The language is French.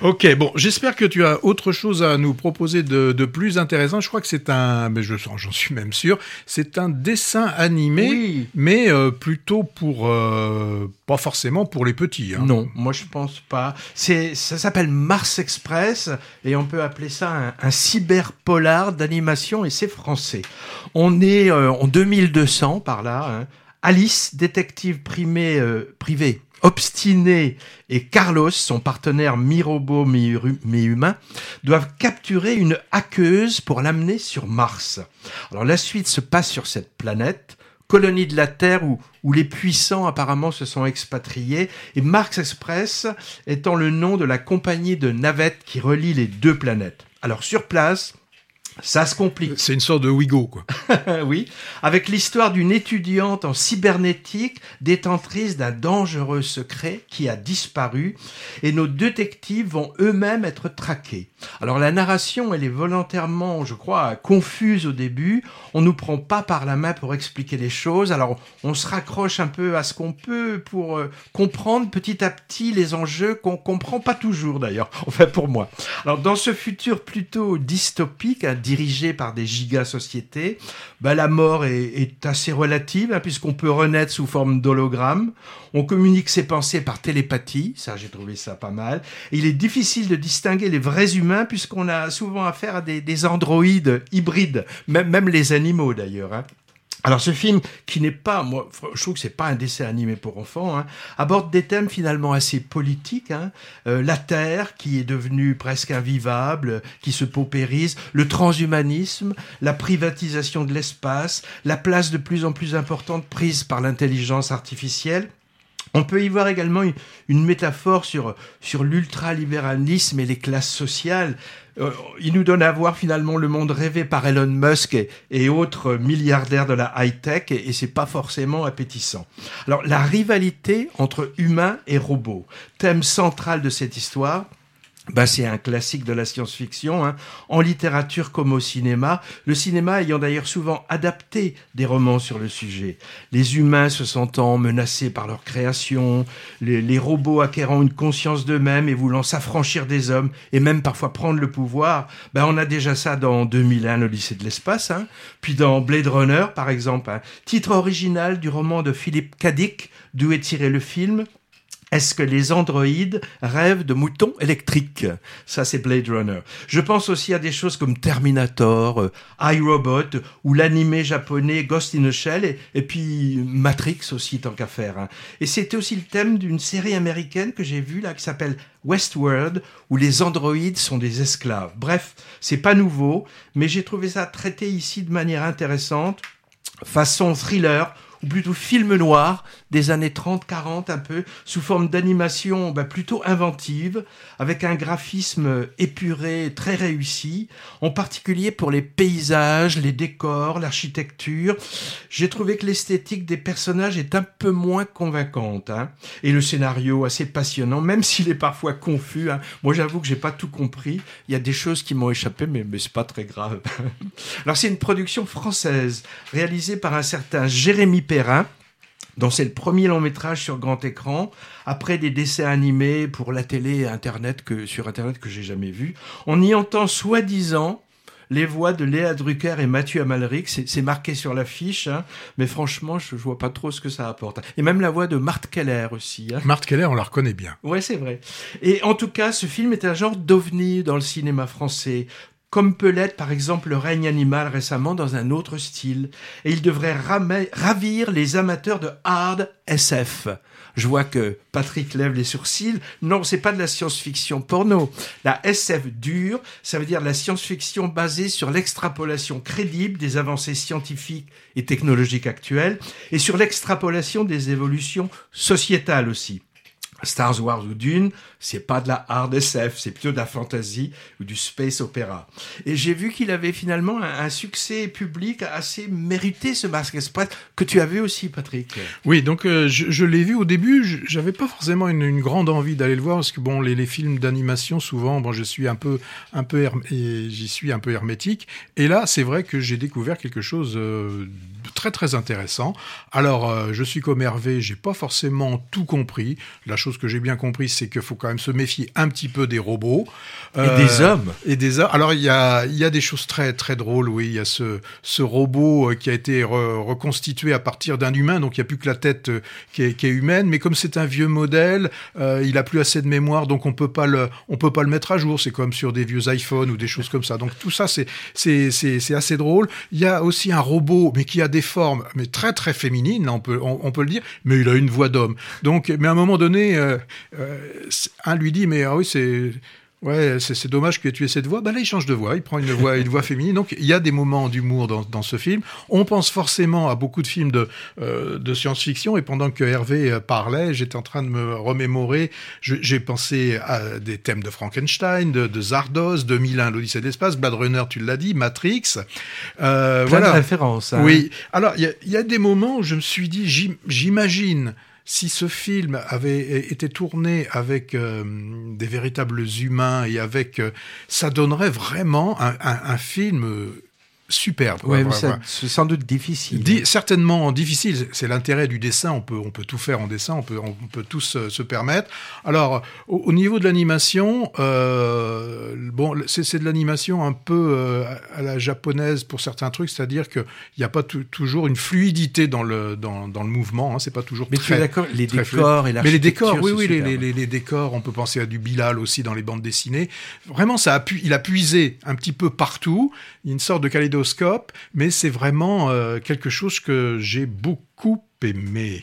ok, bon, j'espère que tu as autre chose à nous proposer de, de plus intéressant. Je crois que c'est un, mais je j'en suis même sûr, c'est un dessin animé, Oui. mais euh, plutôt pour, euh, pas forcément pour les petits. hein. Non, moi je pense pas. C'est, ça s'appelle Mars Express et on peut appeler ça un, un cyberpolar d'animation et c'est français. On est euh, en 2200 par là. hein. Alice, détective primé, euh, privé, obstiné, et Carlos, son partenaire mi-robot, mi-humain, doivent capturer une hackeuse pour l'amener sur Mars. Alors la suite se passe sur cette planète colonie de la Terre où, où les puissants apparemment se sont expatriés, et Mars Express étant le nom de la compagnie de navettes qui relie les deux planètes. Alors sur place, ça se complique. C'est une sorte de Wigo, quoi. oui, avec l'histoire d'une étudiante en cybernétique détentrice d'un dangereux secret qui a disparu et nos détectives vont eux-mêmes être traqués. Alors la narration, elle est volontairement, je crois, confuse au début. On nous prend pas par la main pour expliquer les choses. Alors on se raccroche un peu à ce qu'on peut pour euh, comprendre petit à petit les enjeux qu'on comprend pas toujours d'ailleurs. Enfin pour moi. Alors dans ce futur plutôt dystopique, hein, dirigé par des giga-sociétés, bah, la mort est, est assez relative, hein, puisqu'on peut renaître sous forme d'hologramme. On communique ses pensées par télépathie, ça j'ai trouvé ça pas mal. Il est difficile de distinguer les vrais humains, puisqu'on a souvent affaire à des, des androïdes hybrides, même, même les animaux d'ailleurs. hein. Alors ce film, qui n'est pas, moi, je trouve que c'est pas un dessin animé pour enfants, hein, aborde des thèmes finalement assez politiques. Hein, Euh, la Terre, qui est devenue presque invivable, qui se paupérise, le transhumanisme, la privatisation de l'espace, la place de plus en plus importante prise par l'intelligence artificielle. On peut y voir également une, métaphore sur, sur l'ultralibéralisme et les classes sociales. Euh, il nous donne à voir finalement le monde rêvé par Elon Musk et, et autres milliardaires de la high-tech, et, et c'est pas forcément appétissant. Alors, la rivalité entre humains et robots, thème central de cette histoire, bah, c'est un classique de la science-fiction, hein, en littérature comme au cinéma, le cinéma ayant d'ailleurs souvent adapté des romans sur le sujet. Les humains se sentant menacés par leur création, les, robots acquérant une conscience d'eux-mêmes et voulant s'affranchir des hommes et même parfois prendre le pouvoir, ben on a déjà ça dans 2001, le lycée de l'espace, hein, puis dans Blade Runner par exemple, hein, titre original du roman de Philippe Cadic, d'où est tiré le film, est-ce que les androïdes rêvent de moutons électriques? Ça, c'est Blade Runner. Je pense aussi à des choses comme Terminator, euh, iRobot ou l'animé japonais Ghost in a Shell et, puis Matrix aussi, tant qu'à faire. hein. Et c'était aussi le thème d'une série américaine que j'ai vue là qui s'appelle Westworld où les androïdes sont des esclaves. Bref, c'est pas nouveau, mais j'ai trouvé ça traité ici de manière intéressante façon thriller ou plutôt film noir des années 30-40 un peu, sous forme d'animation bah, plutôt inventive, avec un graphisme épuré très réussi, en particulier pour les paysages, les décors, l'architecture. J'ai trouvé que l'esthétique des personnages est un peu moins convaincante, hein, et le scénario assez passionnant, même s'il est parfois confus. hein. Moi j'avoue que j'ai pas tout compris, il y a des choses qui m'ont échappé, mais, mais c'est pas très grave. Alors c'est une production française, réalisée par un certain Jérémy Perrin, dont c'est le premier long métrage sur grand écran, après des dessins animés pour la télé et Internet que, sur Internet que j'ai jamais vu. On y entend soi-disant les voix de Léa Drucker et Mathieu Amalric, c'est c'est marqué sur l'affiche, hein, mais franchement, je, je vois pas trop ce que ça apporte. Et même la voix de Marthe Keller aussi. Hein. Marthe Keller, on la reconnaît bien. Ouais, c'est vrai. Et en tout cas, ce film est un genre d'ovni dans le cinéma français, comme peut l'être par exemple Le règne animal récemment dans un autre style. Et il devrait ravir les amateurs de hard SF. Je vois que Patrick lève les sourcils. Non, c'est pas de la science-fiction porno. La SF dure, ça veut dire la science-fiction basée sur l'extrapolation crédible des avancées scientifiques et technologiques actuelles et sur l'extrapolation des évolutions sociétales aussi. Star Wars ou Dune, c'est pas de la hard SF, c'est plutôt de la fantasy ou du space opéra. Et j'ai vu qu'il avait finalement un, succès public assez mérité, ce Mask Express, que tu as vu aussi, Patrick. Oui, donc euh, je, l'ai vu au début. J'avais pas forcément une, grande envie d'aller le voir parce que bon, les, films d'animation souvent, bon, je suis un peu, un peu, j'y suis un peu hermétique. Et là, c'est vrai que j'ai découvert quelque chose euh, très très intéressant. Alors, euh, je suis comme Hervé, j'ai pas forcément tout compris. La chose que j'ai bien compris, c'est qu'il faut quand même se méfier un petit peu des robots. Et des hommes. Et des hommes. Alors, il y a, y a des choses très très drôles, oui. Il y a ce, ce robot qui a été reconstitué à partir d'un humain, donc il n'y a plus que la tête qui est, qui est humaine. Mais comme c'est un vieux modèle, il a plus assez de mémoire, donc on peut pas le, on peut pas le mettre à jour. C'est comme sur des vieux iPhones ou des choses comme ça. Donc tout ça, c'est, assez drôle. Il y a aussi un robot, mais qui a des formes, mais très très féminines, on peut, on, peut le dire, mais il a une voix d'homme. Donc, mais à un moment donné, euh, euh, un lui dit, mais ah oui, c'est Ouais, c'est dommage que tu aies cette voix. Bah là, il change de voix. Il prend une voix, une voix féminine. Donc, il y a des moments d'humour dans, dans, ce film. On pense forcément à beaucoup de films de, euh, de science-fiction. Et pendant que Hervé euh, parlait, j'étais en train de me remémorer. J'ai pensé à des thèmes de Frankenstein, de, de Zardos, 2001, l'Odyssée de l'espace, Blade Runner, tu l'as dit, Matrix. Euh, Plein voilà. de références. Hein. Oui. Alors, il y, y, a des moments où je me suis dit, j'imagine si ce film avait été tourné avec euh, des véritables humains et avec, euh, ça donnerait vraiment un, film superbe. Ouais, c'est sans doute difficile. certainement difficile. C'est l'intérêt du dessin. On peut, on peut tout faire en dessin. On peut, on peut tous se, permettre. Alors, au, niveau de l'animation, euh, bon, c'est de l'animation un peu euh, à la japonaise pour certains trucs, c'est-à-dire qu'il n'y a pas toujours une fluidité dans le, dans, dans le mouvement. Hein, c'est pas toujours Mais très. tu d'accord, les décors et. Mais les décors, oui, oui, les, les, les, décors. On peut penser à du Bilal aussi dans les bandes dessinées. Vraiment, ça a pu, il a puisé un petit peu partout. Une sorte de mais c'est vraiment euh, quelque chose que j'ai beaucoup aimé.